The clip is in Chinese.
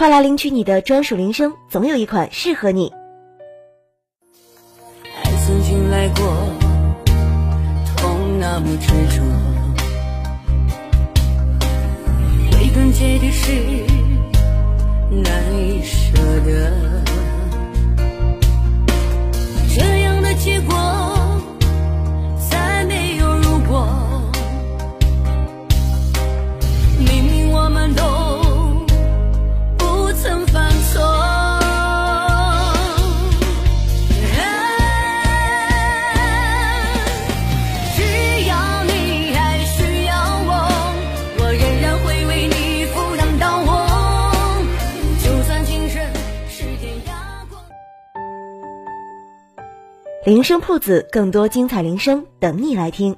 快来领取你的专属铃声，总有一款适合你。爱曾经来过，痛那么执着，归根结底是铃声铺子，更多精彩铃声等你来听。